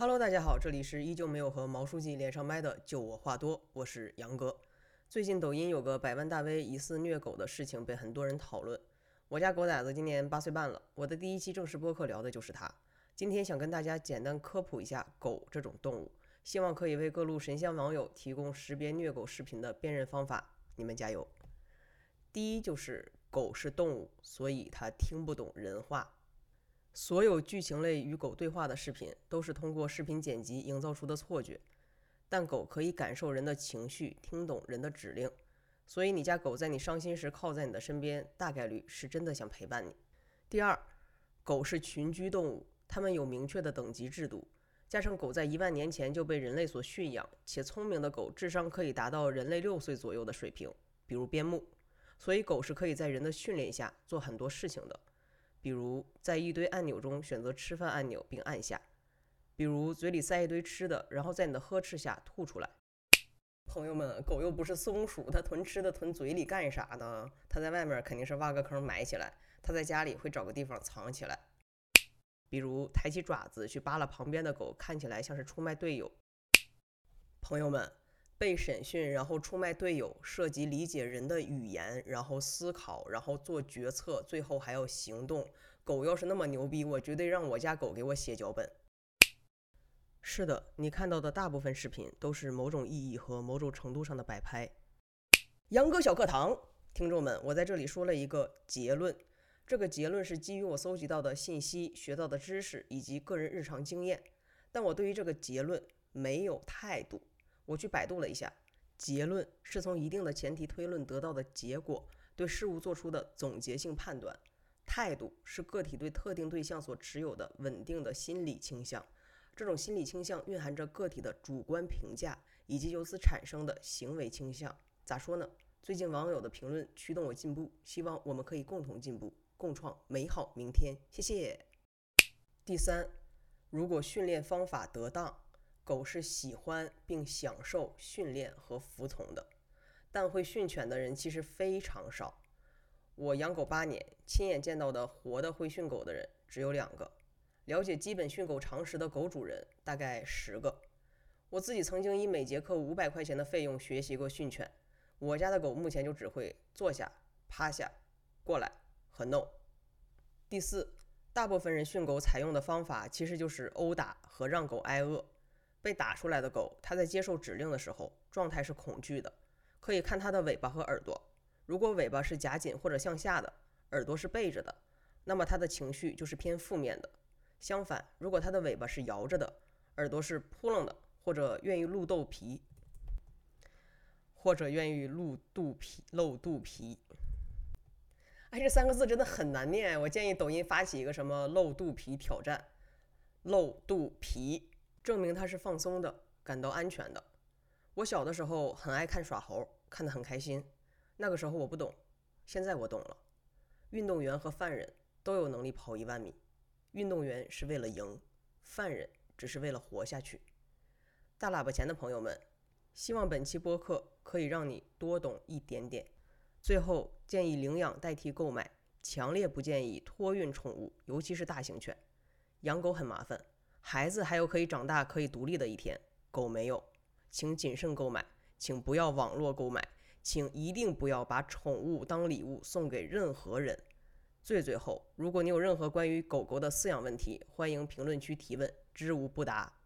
Hello，大家好，这里是依旧没有和毛书记连上麦的，就我话多，我是杨哥。最近抖音有个百万大 V 疑似虐狗的事情被很多人讨论。我家狗崽子今年八岁半了，我的第一期正式播客聊的就是它。今天想跟大家简单科普一下狗这种动物，希望可以为各路神仙网友提供识别虐狗视频的辨认方法。你们加油！第一就是狗是动物，所以它听不懂人话。所有剧情类与狗对话的视频都是通过视频剪辑营造出的错觉，但狗可以感受人的情绪，听懂人的指令，所以你家狗在你伤心时靠在你的身边，大概率是真的想陪伴你。第二，狗是群居动物，它们有明确的等级制度，加上狗在一万年前就被人类所驯养，且聪明的狗智商可以达到人类六岁左右的水平，比如边牧，所以狗是可以在人的训练下做很多事情的。比如在一堆按钮中选择吃饭按钮并按下，比如嘴里塞一堆吃的，然后在你的呵斥下吐出来。朋友们，狗又不是松鼠，它囤吃的囤嘴里干啥呢？它在外面肯定是挖个坑埋起来，它在家里会找个地方藏起来。比如抬起爪子去扒拉旁边的狗，看起来像是出卖队友。朋友们。被审讯，然后出卖队友，涉及理解人的语言，然后思考，然后做决策，最后还要行动。狗要是那么牛逼，我绝对让我家狗给我写脚本。是的，你看到的大部分视频都是某种意义和某种程度上的摆拍。杨哥小课堂，听众们，我在这里说了一个结论，这个结论是基于我搜集到的信息、学到的知识以及个人日常经验，但我对于这个结论没有态度。我去百度了一下，结论是从一定的前提推论得到的结果，对事物做出的总结性判断。态度是个体对特定对象所持有的稳定的心理倾向，这种心理倾向蕴含着个体的主观评价以及由此产生的行为倾向。咋说呢？最近网友的评论驱动我进步，希望我们可以共同进步，共创美好明天。谢谢。第三，如果训练方法得当。狗是喜欢并享受训练和服从的，但会训犬的人其实非常少。我养狗八年，亲眼见到的活的会训狗的人只有两个，了解基本训狗常识的狗主人大概十个。我自己曾经以每节课五百块钱的费用学习过训犬，我家的狗目前就只会坐下、趴下、过来和 no。第四，大部分人训狗采用的方法其实就是殴打和让狗挨饿。被打出来的狗，它在接受指令的时候状态是恐惧的，可以看它的尾巴和耳朵。如果尾巴是夹紧或者向下的，耳朵是背着的，那么它的情绪就是偏负面的。相反，如果它的尾巴是摇着的，耳朵是扑棱的，或者愿意露肚皮，或者愿意露肚皮露肚皮，哎，这三个字真的很难念。我建议抖音发起一个什么露肚皮挑战，露肚皮。证明他是放松的，感到安全的。我小的时候很爱看耍猴，看得很开心。那个时候我不懂，现在我懂了。运动员和犯人都有能力跑一万米，运动员是为了赢，犯人只是为了活下去。大喇叭前的朋友们，希望本期播客可以让你多懂一点点。最后建议领养代替购买，强烈不建议托运宠物，尤其是大型犬。养狗很麻烦。孩子还有可以长大、可以独立的一天，狗没有，请谨慎购买，请不要网络购买，请一定不要把宠物当礼物送给任何人。最最后，如果你有任何关于狗狗的饲养问题，欢迎评论区提问，知无不答。